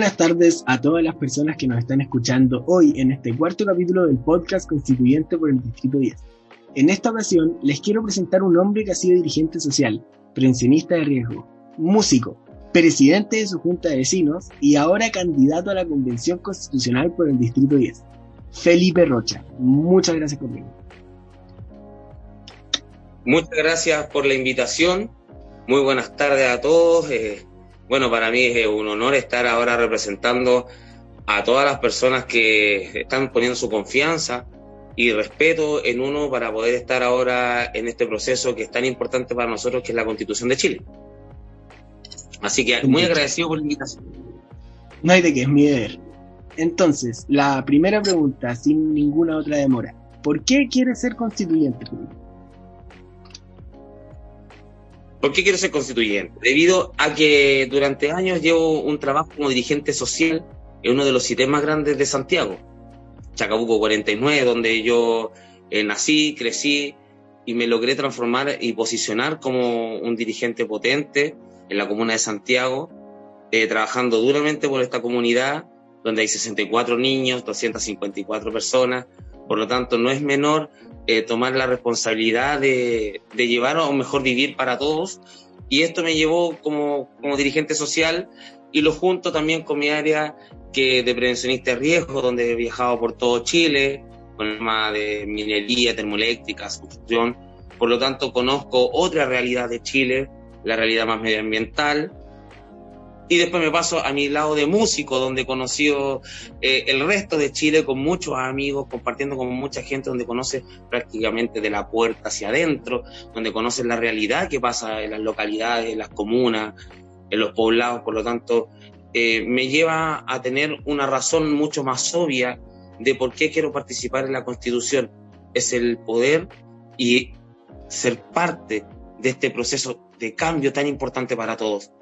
Buenas tardes a todas las personas que nos están escuchando hoy en este cuarto capítulo del podcast constituyente por el Distrito 10. En esta ocasión les quiero presentar un hombre que ha sido dirigente social, pensionista de riesgo, músico, presidente de su junta de vecinos y ahora candidato a la Convención Constitucional por el Distrito 10. Felipe Rocha, muchas gracias por venir. Muchas gracias por la invitación. Muy buenas tardes a todos. Eh, bueno, para mí es un honor estar ahora representando a todas las personas que están poniendo su confianza y respeto en uno para poder estar ahora en este proceso que es tan importante para nosotros, que es la Constitución de Chile. Así que muy agradecido por la invitación. No hay de qué, es mi deber. Entonces, la primera pregunta, sin ninguna otra demora. ¿Por qué quieres ser constituyente, ¿Por qué quiero ser constituyente? Debido a que durante años llevo un trabajo como dirigente social en uno de los sitios más grandes de Santiago, Chacabuco 49, donde yo eh, nací, crecí y me logré transformar y posicionar como un dirigente potente en la comuna de Santiago, eh, trabajando duramente por esta comunidad, donde hay 64 niños, 254 personas, por lo tanto no es menor eh, tomar la responsabilidad de, llevar a un mejor vivir para todos. Y esto me llevó como, como dirigente social y lo junto también con mi área que de prevencionista de riesgo, donde he viajado por todo Chile, con el tema de minería, termoeléctrica, construcción. Por lo tanto, conozco otra realidad de Chile, la realidad más medioambiental, y después me paso a mi lado de músico, donde he conocido eh, el resto de Chile con muchos amigos, compartiendo con mucha gente, donde conoce prácticamente de la puerta hacia adentro, donde conoce la realidad que pasa en las localidades, en las comunas, en los poblados. Por lo tanto, eh, me lleva a tener una razón mucho más obvia de por qué quiero participar en la Constitución. Es el poder y ser parte de este proceso de cambio tan importante para todos.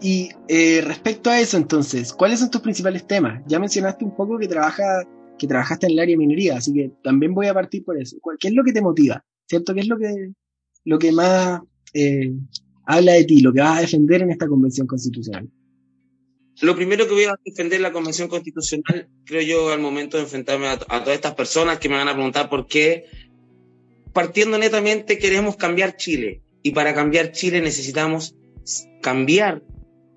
Y eh, respecto a eso, entonces, ¿cuáles son tus principales temas? Ya mencionaste un poco que, trabaja, que trabajaste en el área de minería, así que también voy a partir por eso. ¿Qué es lo que te motiva? ¿Cierto? ¿Qué es lo que, lo que más eh, habla de ti, lo que vas a defender en esta convención constitucional? Lo primero que voy a defender en la convención constitucional, creo yo, al momento de enfrentarme a todas estas personas que me van a preguntar por qué, partiendo netamente, queremos cambiar Chile. Y para cambiar Chile necesitamos cambiar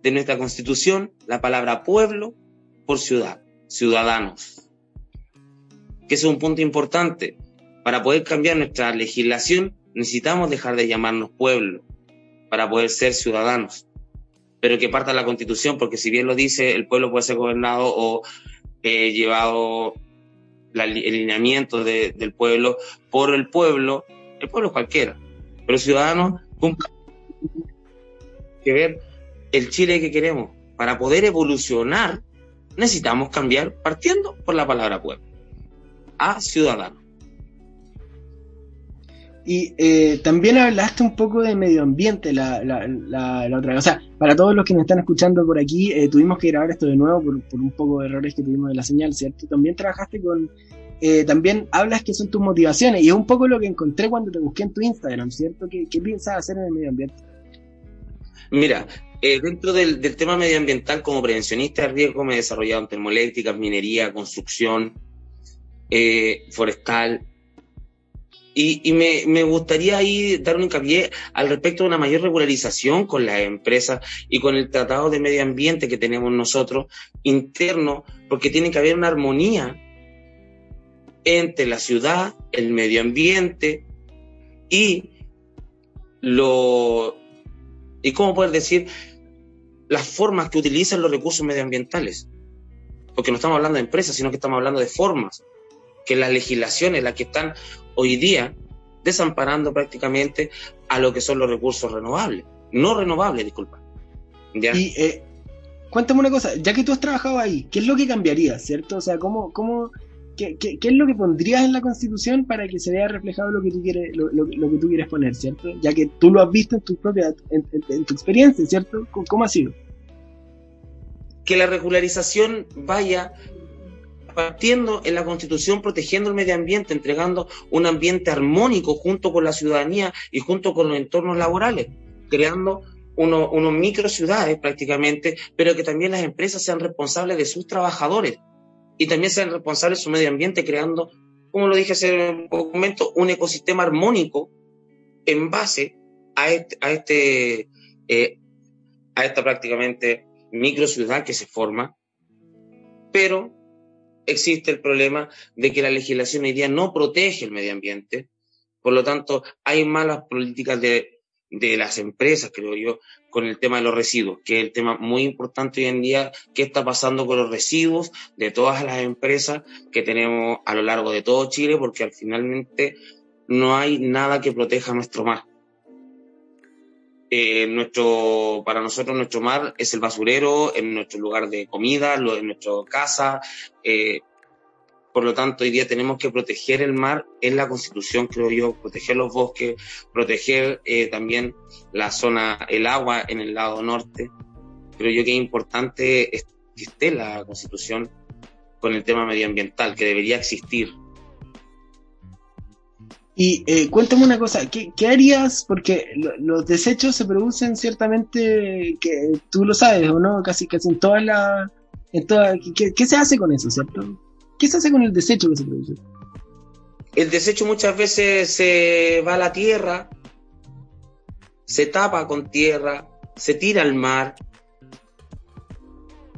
de nuestra constitución la palabra pueblo por ciudad, ciudadanos. Que es un punto importante. Para poder cambiar nuestra legislación necesitamos dejar de llamarnos pueblo para poder ser ciudadanos. Pero que parta la constitución, porque si bien lo dice, el pueblo puede ser gobernado o eh, llevado el alineamiento del pueblo por el pueblo, el pueblo cualquiera. Pero ciudadanos que ver el Chile que queremos. Para poder evolucionar, necesitamos cambiar partiendo por la palabra pueblo a ciudadano. Y eh, también hablaste un poco de medio ambiente la, la, la, otra vez. O sea, para todos los que nos están escuchando por aquí, eh, tuvimos que grabar esto de nuevo por, por, un poco de errores que tuvimos de la señal, ¿cierto? También trabajaste con. Eh, también hablas que son tus motivaciones y es un poco lo que encontré cuando te busqué en tu Instagram, ¿cierto? ¿Qué, qué piensas hacer en el medio ambiente? Mira, eh, dentro del, tema medioambiental, como prevencionista de riesgo, me he desarrollado en termoeléctricas, minería, construcción, eh, forestal. Y, me, gustaría ahí dar un hincapié al respecto de una mayor regularización con las empresas y con el tratado de medio ambiente que tenemos nosotros interno, porque tiene que haber una armonía entre la ciudad, el medio ambiente y lo, y cómo poder decir las formas que utilizan los recursos medioambientales. Porque no estamos hablando de empresas, sino que estamos hablando de formas, que las legislaciones, las que están hoy día desamparando prácticamente a lo que son los recursos renovables, no renovables, disculpa. Y eh, cuéntame una cosa, ya que tú has trabajado ahí, ¿qué es lo que cambiaría, cierto? O sea, ¿cómo, cómo, qué, es lo que pondrías en la Constitución para que se vea reflejado lo que tú quieres, lo, lo, que tú quieres poner, cierto? Ya que tú lo has visto en tu propia, en tu experiencia, ¿cierto? ¿Cómo ha sido? que la regularización vaya partiendo en la Constitución, protegiendo el medio ambiente, entregando un ambiente armónico junto con la ciudadanía y junto con los entornos laborales, creando unos uno micro ciudades prácticamente, pero que también las empresas sean responsables de sus trabajadores y también sean responsables de su medio ambiente, creando, como lo dije hace un momento, un ecosistema armónico en base a este, a, este, eh, a esta prácticamente micro ciudad que se forma, pero existe el problema de que la legislación hoy día no protege el medio ambiente, por lo tanto hay malas políticas de, de las empresas, creo yo, con el tema de los residuos, que es el tema muy importante hoy en día, qué está pasando con los residuos de todas las empresas que tenemos a lo largo de todo Chile, porque al finalmente no hay nada que proteja nuestro mar. Eh, nuestro, para nosotros nuestro mar es el basurero, en nuestro lugar de comida, en nuestra casa. Eh, por lo tanto, hoy día tenemos que proteger el mar en la constitución, creo yo, proteger los bosques, proteger eh, también la zona, el agua en el lado norte. Creo yo que es importante que esté la constitución con el tema medioambiental, que debería existir. Y eh, cuéntame una cosa, ¿qué, harías? Porque los desechos se producen ciertamente, que tú lo sabes, ¿o no? Casi, casi en todas las... ¿qué, ¿Qué se hace con eso, cierto? ¿Qué se hace con el desecho que se produce? El desecho muchas veces se va a la tierra, se tapa con tierra, se tira al mar,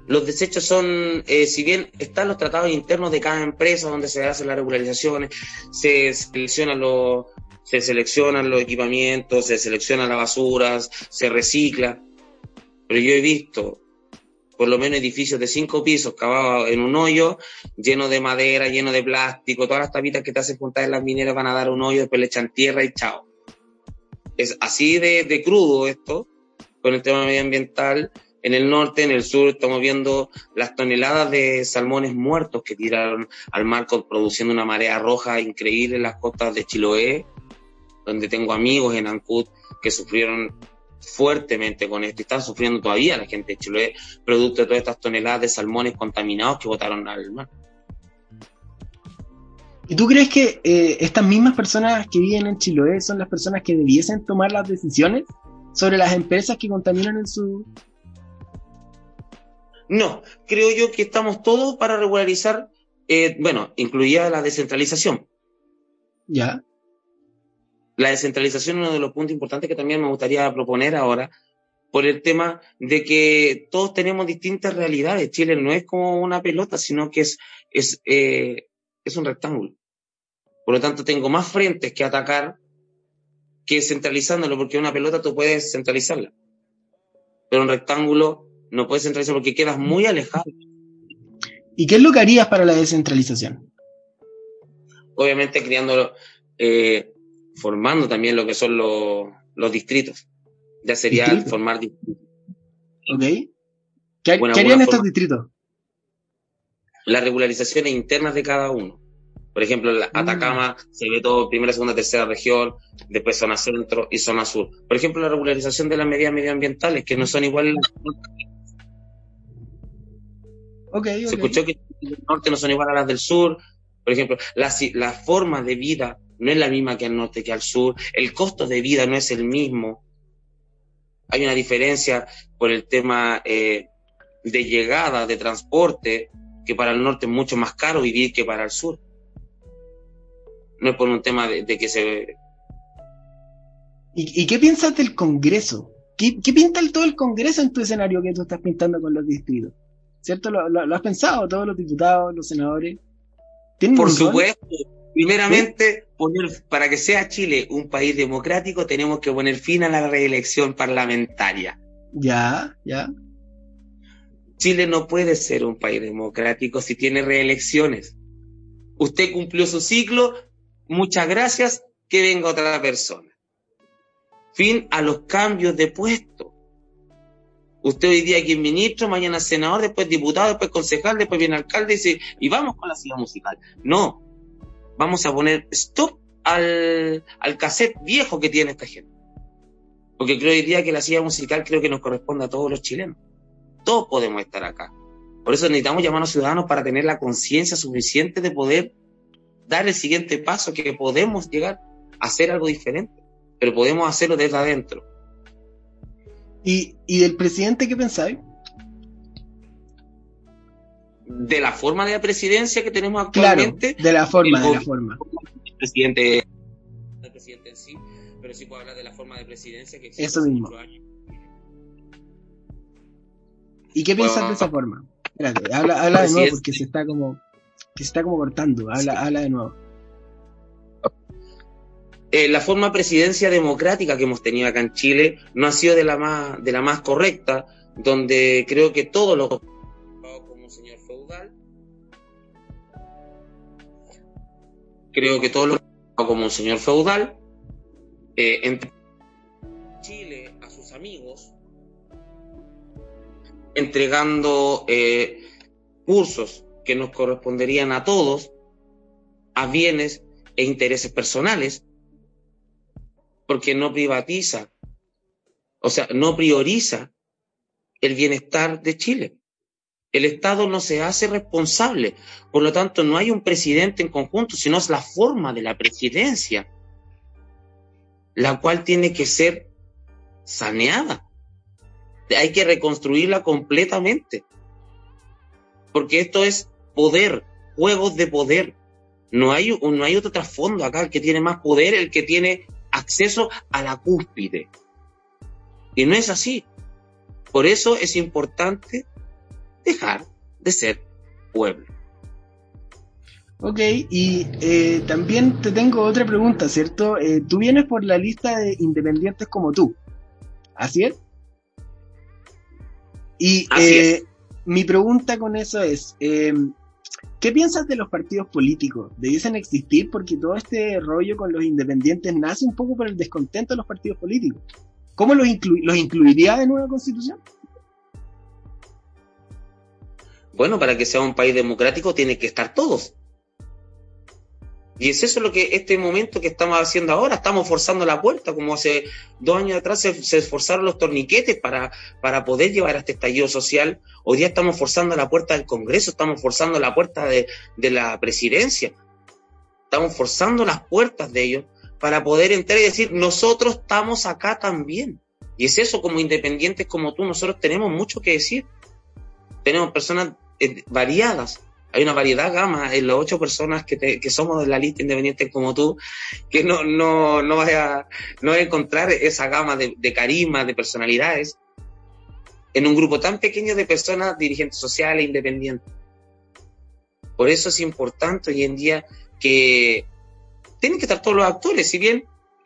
los desechos son, eh, si bien están los tratados internos de cada empresa donde se hacen las regularizaciones, se seleccionan los, se seleccionan los equipamientos, se seleccionan las basuras, se recicla. Pero yo he visto por lo menos edificios de cinco pisos cavados en un hoyo, lleno de madera, lleno de plástico, todas las tapitas que te hacen juntar en las mineras van a dar un hoyo, después le echan tierra y chao. Es así de, de crudo esto, con el tema medioambiental, en el norte, en el sur, estamos viendo las toneladas de salmones muertos que tiraron al mar produciendo una marea roja increíble en las costas de Chiloé, donde tengo amigos en Ancud que sufrieron fuertemente con esto y están sufriendo todavía la gente de Chiloé, producto de todas estas toneladas de salmones contaminados que botaron al mar. ¿Y tú crees que eh, estas mismas personas que viven en Chiloé son las personas que debiesen tomar las decisiones sobre las empresas que contaminan en su, no, creo yo que estamos todos para regularizar, eh, bueno, incluida la descentralización. Ya. La descentralización es uno de los puntos importantes que también me gustaría proponer ahora, por el tema de que todos tenemos distintas realidades. Chile no es como una pelota, sino que es, es, eh, es un rectángulo. Por lo tanto, tengo más frentes que atacar que centralizándolo, porque una pelota tú puedes centralizarla. Pero un rectángulo no puedes centralizar porque quedas muy alejado. ¿Y qué es lo que harías para la descentralización? Obviamente creando, eh, formando también lo que son los, los distritos. Ya sería formar distritos. Ok. ¿Qué, harían estos distritos? Las regularizaciones internas de cada uno. Por ejemplo, en mm. Atacama se ve todo primera, segunda, tercera región, después zona centro y zona sur. Por ejemplo, la regularización de las medidas medioambientales, que no son iguales Okay, Se escuchó que del norte no son iguales a las del sur. Por ejemplo, la, la forma de vida no es la misma que al norte que al sur. El costo de vida no es el mismo. Hay una diferencia por el tema eh, de llegada, de transporte, que para el norte es mucho más caro vivir que para el sur. No es por un tema de, que se... ¿Y, qué piensas del Congreso? ¿Qué, ¿Qué pinta el, todo el Congreso en tu escenario que tú estás pintando con los distritos? ¿cierto? ¿Lo, has pensado, todos los diputados, los senadores? Por supuesto. Primeramente, poner, para que sea Chile un país democrático, tenemos que poner fin a la reelección parlamentaria. Ya, ya. Chile no puede ser un país democrático si tiene reelecciones. Usted cumplió su ciclo, muchas gracias, que venga otra persona. Fin a los cambios de puesto. Usted hoy día aquí es ministro, mañana senador, después diputado, después concejal, después viene alcalde y dice, y vamos con la silla musical. No, vamos a poner stop al, al cassette viejo que tiene esta gente. Porque creo hoy día que la silla musical creo que nos corresponde a todos los chilenos. Todos podemos estar acá. Por eso necesitamos llamar a los ciudadanos para tener la conciencia suficiente de poder dar el siguiente paso, que podemos llegar a hacer algo diferente, pero podemos hacerlo desde adentro ¿Y, ¿Y del presidente qué pensáis? De la forma de la presidencia que tenemos actualmente. Claro, de la forma, de la forma. El presidente, el presidente en sí, pero sí puedo hablar de la forma de presidencia que existe Eso mismo. Años. ¿Y qué piensas de esa forma? Espérate, habla, habla de nuevo porque se está como, que se está como cortando. Habla, habla de nuevo. Eh, la forma de presidencia democrática que hemos tenido acá en Chile no ha sido de la más, de la más correcta, donde creo que todos los creo que todos los como un señor feudal, eh, entre Chile a sus amigos, entregando eh, cursos que nos corresponderían a todos, a bienes e intereses personales, porque no privatiza, o sea, no prioriza el bienestar de Chile. El Estado no se hace responsable, por lo tanto no hay un presidente en conjunto, sino es la forma de la presidencia, la cual tiene que ser saneada. Hay que reconstruirla completamente, porque esto es poder, juegos de poder. No hay, no hay otro trasfondo acá, el que tiene más poder, el que tiene acceso a la cúspide. Y no es así. Por eso es importante dejar de ser pueblo. Ok, y eh, también te tengo otra pregunta, ¿cierto? Eh, tú vienes por la lista de independientes como tú, ¿así es? Y eh, mi pregunta con eso es, ¿Qué piensas de los partidos políticos? ¿Debiesen existir? Porque todo este rollo con los independientes nace un poco por el descontento de los partidos políticos. ¿Cómo los, los incluiría en una constitución? Bueno, para que sea un país democrático tienen que estar todos. Y es eso lo que este momento que estamos haciendo ahora, estamos forzando la puerta, como hace dos años atrás se, esforzaron los torniquetes para, para poder llevar a este estallido social. Hoy día estamos forzando la puerta del Congreso, estamos forzando la puerta de, de la presidencia, estamos forzando las puertas de ellos para poder entrar y decir, nosotros estamos acá también. Y es eso, como independientes como tú, nosotros tenemos mucho que decir. Tenemos personas eh, variadas, hay una variedad gama en las ocho personas que, que somos de la lista independiente como tú, que no, no, no vas a, no encontrar esa gama de, de carisma, de personalidades, en un grupo tan pequeño de personas dirigentes sociales independientes. Por eso es importante hoy en día que tienen que estar todos los actores, si bien,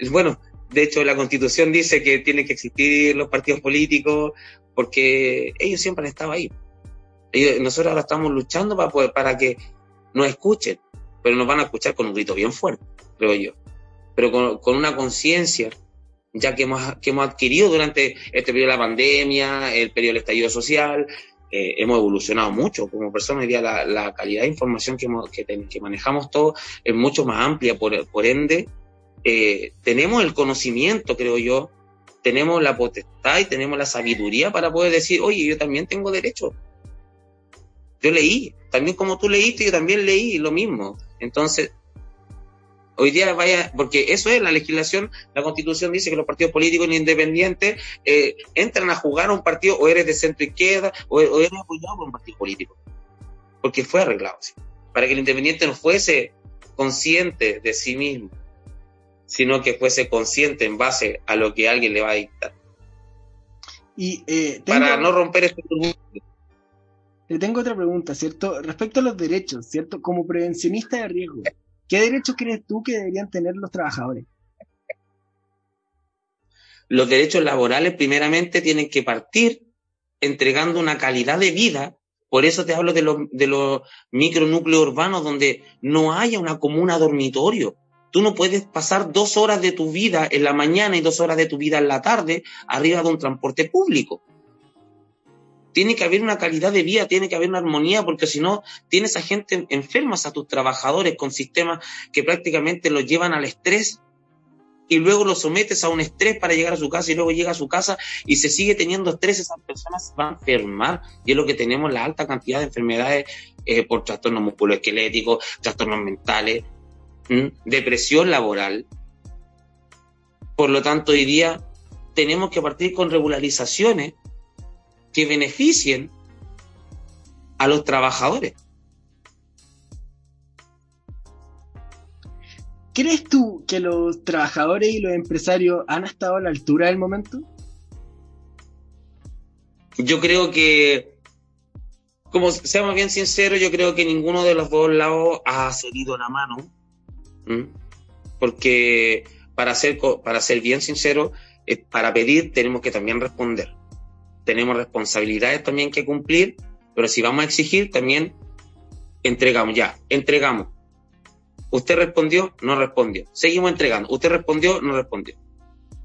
bueno, de hecho la constitución dice que tienen que existir los partidos políticos, porque ellos siempre han estado ahí nosotros ahora estamos luchando para, poder, para que nos escuchen, pero nos van a escuchar con un grito bien fuerte, creo yo. Pero con, una conciencia, ya que hemos, que hemos adquirido durante este periodo de la pandemia, el periodo del estallido social, eh, hemos evolucionado mucho como personas. Hoy la, calidad de información que, que, manejamos todos es mucho más amplia, por, por ende, eh, tenemos el conocimiento, creo yo, tenemos la potestad y tenemos la sabiduría para poder decir, oye, yo también tengo derecho yo leí, también como tú leíste, yo también leí lo mismo. Entonces, hoy día vaya, porque eso es la legislación, la constitución dice que los partidos políticos independientes eh, entran a jugar a un partido o eres de centro izquierda o, eres apoyado por un partido político. Porque fue arreglado, para que el independiente no fuese consciente de sí mismo, sino que fuese consciente en base a lo que alguien le va a dictar. Y, eh, Para no romper este le tengo otra pregunta, ¿cierto? Respecto a los derechos, ¿cierto? Como prevencionista de riesgo, ¿qué derechos crees tú que deberían tener los trabajadores? Los derechos laborales primeramente tienen que partir entregando una calidad de vida. Por eso te hablo de los, de los micronúcleos urbanos donde no haya una comuna dormitorio. Tú no puedes pasar dos horas de tu vida en la mañana y dos horas de tu vida en la tarde arriba de un transporte público tiene que haber una calidad de vida, tiene que haber una armonía, porque si no, tienes a gente enfermas, a tus trabajadores con sistemas que prácticamente los llevan al estrés y luego los sometes a un estrés para llegar a su casa y luego llega a su casa y se sigue teniendo estrés, esas personas van a enfermar y es lo que tenemos la alta cantidad de enfermedades eh, por trastornos musculoesqueléticos, trastornos mentales, depresión laboral. Por lo tanto, hoy día tenemos que partir con regularizaciones que beneficien a los trabajadores. ¿Crees tú que los trabajadores y los empresarios han estado a la altura del momento? Yo creo que, como seamos bien sinceros, yo creo que ninguno de los dos lados ha cedido la mano. Porque para ser, para ser bien sincero, eh, para pedir tenemos que también responder. Tenemos responsabilidades también que cumplir, pero si vamos a exigir, también entregamos, ya, entregamos Usted respondió, no respondió. Seguimos entregando. Usted respondió, no respondió.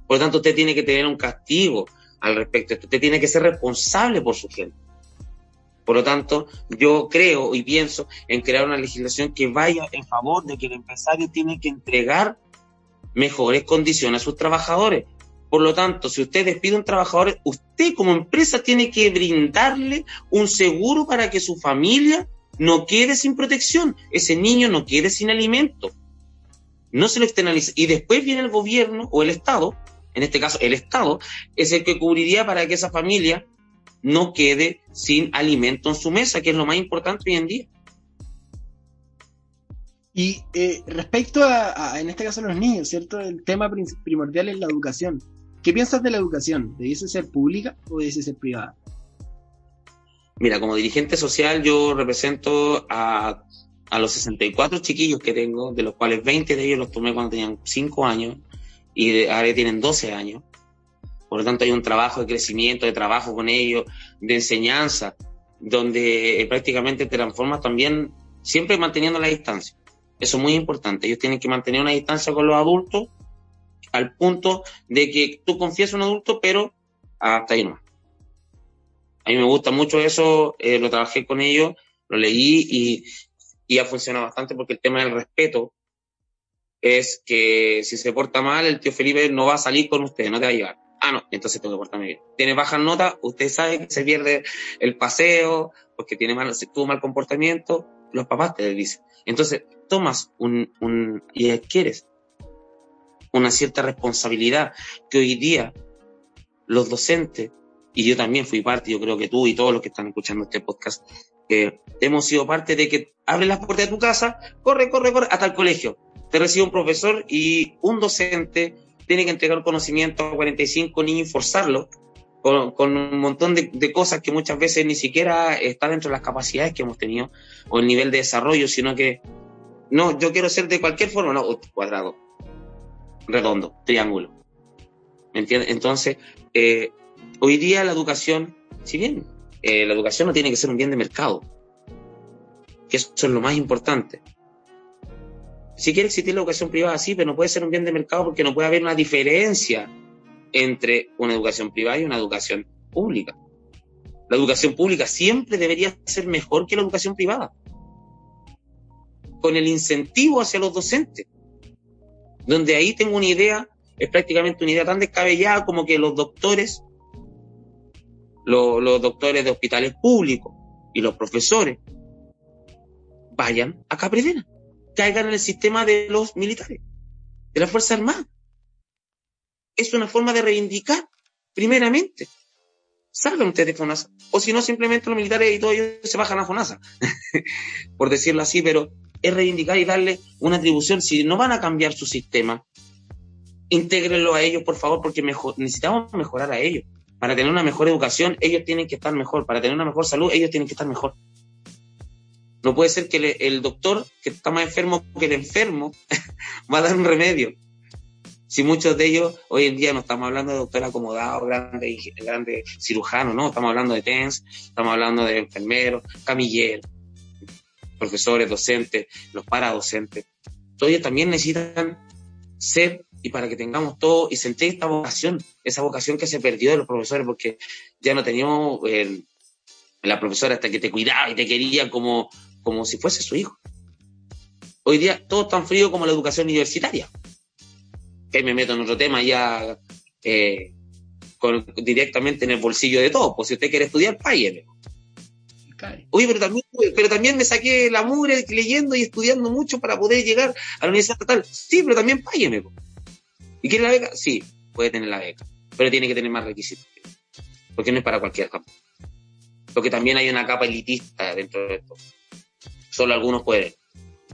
Por lo tanto, usted tiene que tener un castigo al respecto. Usted tiene que ser responsable por su gente. Por lo tanto, yo creo y pienso en crear una legislación que vaya en favor de que el empresario tiene que entregar mejores condiciones a sus trabajadores. Por lo tanto, si usted despide a un trabajador, usted como empresa tiene que brindarle un seguro para que su familia no quede sin protección, ese niño no quede sin alimento. No se lo externaliza. Y después viene el gobierno o el Estado, en este caso el Estado, es el que cubriría para que esa familia no quede sin alimento en su mesa, que es lo más importante hoy en día. Y eh, respecto a, en este caso, los niños, ¿cierto? El tema primordial es la educación. ¿Qué piensas de la educación? ¿Debiese ser pública o debiese ser privada? Mira, como dirigente social yo represento a, a los 64 chiquillos que tengo, de los cuales 20 de ellos los tomé cuando tenían 5 años y ahora tienen 12 años. Por lo tanto, hay un trabajo de crecimiento, de trabajo con ellos, de enseñanza, donde prácticamente te transformas también siempre manteniendo la distancia. Eso es muy importante. Ellos tienen que mantener una distancia con los adultos al punto de que tú confías en un adulto, pero hasta ahí no. A mí me gusta mucho eso, eh, lo trabajé con ellos, lo leí y, y ha funcionado bastante porque el tema del respeto es que si se porta mal, el tío Felipe no va a salir con usted, no te va a llevar. Ah, no, entonces tengo que portarme bien. Tiene bajas notas, usted sabe que se pierde el paseo, porque tiene mal, tuvo mal comportamiento, los papás te dicen. Entonces, tomas un, un, y adquieres una cierta responsabilidad que hoy día los docentes y yo también fui parte, yo creo que tú y todos los que están escuchando este podcast, eh, hemos sido parte de que abre las puertas de tu casa, corre, corre, corre, hasta el colegio. Te recibe un profesor y un docente tiene que entregar conocimiento a 45 niños y forzarlo con, con un montón de, de, cosas que muchas veces ni siquiera está dentro de las capacidades que hemos tenido o el nivel de desarrollo, sino que no, yo quiero ser de cualquier forma, no, cuadrado, redondo, triángulo. ¿Me entiendes? Entonces, eh, Hoy día la educación, si bien eh, la educación no tiene que ser un bien de mercado, que eso es lo más importante. Si quiere existir la educación privada, sí, pero no puede ser un bien de mercado porque no puede haber una diferencia entre una educación privada y una educación pública. La educación pública siempre debería ser mejor que la educación privada, con el incentivo hacia los docentes, donde ahí tengo una idea, es prácticamente una idea tan descabellada como que los doctores los, doctores de hospitales públicos y los profesores vayan a Capredena, caigan en el sistema de los militares, de la Fuerza Armada. Es una forma de reivindicar, primeramente. Salgan ustedes de FONASA. O si no, simplemente los militares y todos ellos se bajan a FONASA. Por decirlo así, pero es reivindicar y darle una atribución. Si no van a cambiar su sistema, intégrenlo a ellos, por favor, porque mejor, necesitamos mejorar a ellos. Para tener una mejor educación, ellos tienen que estar mejor. Para tener una mejor salud, ellos tienen que estar mejor. No puede ser que el doctor, que está más enfermo que el enfermo, va a dar un remedio. Si muchos de ellos, hoy en día no estamos hablando de doctor acomodado, grande, grande cirujano, no, estamos hablando de TENS, estamos hablando de enfermeros, camilleros, profesores, docentes, los paradocentes. Todos ellos también necesitan ser y para que tengamos todo y sentir esta vocación, esa vocación que se perdió de los profesores, porque ya no teníamos la profesora hasta que te cuidaba y te quería como, como si fuese su hijo. Hoy día todo es tan frío como la educación universitaria. Que me meto en otro tema ya eh, directamente en el bolsillo de todo. Pues si usted quiere estudiar, págueme. Oye, pero también, pero también me saqué la mugre leyendo y estudiando mucho para poder llegar a la universidad estatal. Sí, pero también págueme. ¿Y quiere la beca? Sí, puede tener la beca. pero tiene que tener más requisitos. Porque no es para cualquier campo. Porque también hay una capa elitista dentro de esto. Solo algunos pueden.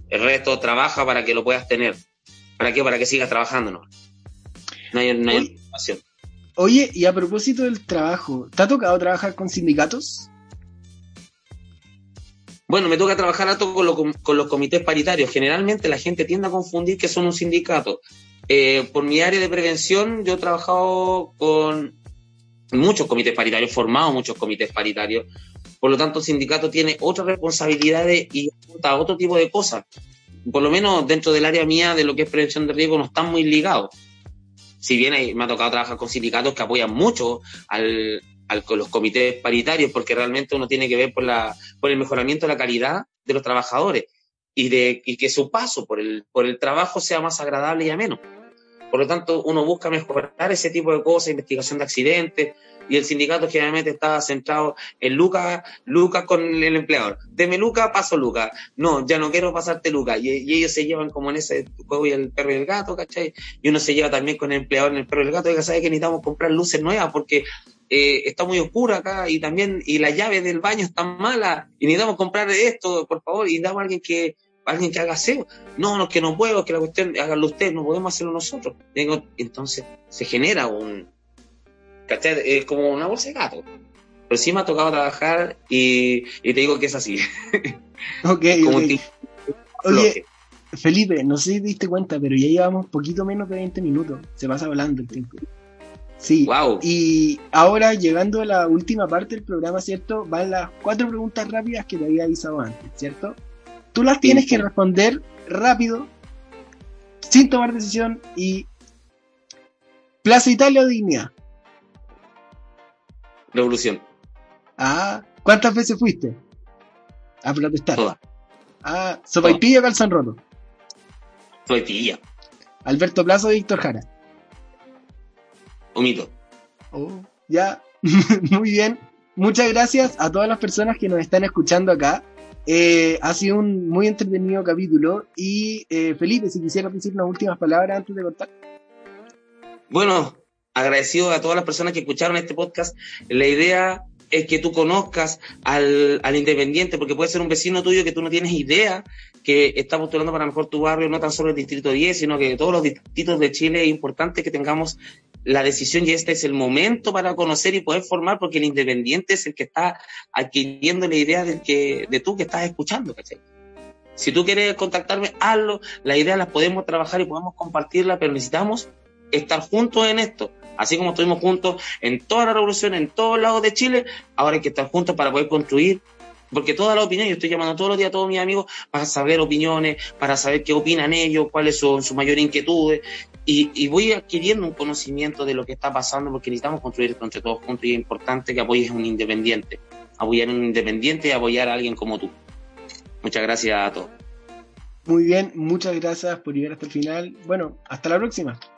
El resto trabaja para que lo puedas tener. ¿Para qué? Para que sigas trabajando, ¿no? No hay, no hay Oye, y a propósito del trabajo, ¿te ha tocado trabajar con sindicatos? Bueno, me toca trabajar alto con, con, los comités paritarios. Generalmente la gente tiende a confundir que son un sindicato. Eh, por mi área de prevención, yo he trabajado con muchos comités paritarios, formado muchos comités paritarios. Por lo tanto, el sindicato tiene otras responsabilidades y otro tipo de cosas. Por lo menos dentro del área mía de lo que es prevención de riesgo no están muy ligados si bien me ha tocado trabajar con sindicatos que apoyan mucho al, con los comités paritarios, porque realmente uno tiene que ver por, la, por el mejoramiento de la calidad de los trabajadores y, de, y que su paso por el, por el trabajo sea más agradable y ameno. Por lo tanto, uno busca mejorar ese tipo de cosas, investigación de accidentes, y el sindicato generalmente está centrado en Lucas, Lucas con el empleador. Deme Lucas, paso Lucas. No, ya no quiero pasarte Lucas. Y, ellos se llevan como en ese juego y el perro y el gato, ¿cachai? Y uno se lleva también con el empleador en el perro y el gato, y que sabe que necesitamos comprar luces nuevas porque eh, está muy oscura acá y también, y la llave del baño está mala, y necesitamos comprar esto, por favor, y necesitamos a alguien que, alguien que haga aseo. No, no, que no puedo, que la cuestión, hágalo usted, no podemos hacerlo nosotros. Entonces, se genera un, ¿cachai? Es como una bolsa de gato. Pero sí me ha tocado trabajar y, te digo que es así. Ok, Oye, Felipe, no sé si te diste cuenta, pero ya llevamos poquito menos de 20 minutos. Se pasa hablando el tiempo. Sí. Wow. Y ahora, llegando a la última parte del programa, ¿cierto? Van las cuatro preguntas rápidas que te había avisado antes, ¿cierto? Tú las tienes que responder rápido, sin tomar decisión y. Plaza Italia o Dignidad. Revolución. Ah, ¿cuántas veces fuiste? A protestar. Todas. Ah, Sopaipilla o Calzón Roto. Sopaipilla. Alberto Plazo o Víctor Jara. Omito. Oh, ya. Muy bien. Muchas gracias a todas las personas que nos están escuchando acá. Eh, ha sido un muy entretenido capítulo. Y eh, Felipe, si quisieras decir unas últimas palabras antes de cortar. Bueno, agradecido a todas las personas que escucharon este podcast. La idea es que tú conozcas al, al, independiente, porque puede ser un vecino tuyo que tú no tienes idea que está postulando para mejor tu barrio, no tan solo el distrito 10, sino que todos los distritos de Chile es importante que tengamos la decisión y este es el momento para conocer y poder formar, porque el independiente es el que está adquiriendo la idea del que, de tú que estás escuchando, ¿cachai? Si tú quieres contactarme, hazlo, la idea la podemos trabajar y podemos compartirla, pero necesitamos estar juntos en esto. Así como estuvimos juntos en toda la revolución, en todos lados de Chile, ahora hay que estar juntos para poder construir. Porque toda la opinión, yo estoy llamando todos los días a todos mis amigos para saber opiniones, para saber qué opinan ellos, cuáles son sus mayores inquietudes. Y, voy adquiriendo un conocimiento de lo que está pasando porque necesitamos construir esto entre todos juntos y es importante que apoyes a un independiente. Apoyar a un independiente y apoyar a alguien como tú. Muchas gracias a todos. Muy bien, muchas gracias por llegar hasta el final. Bueno, hasta la próxima.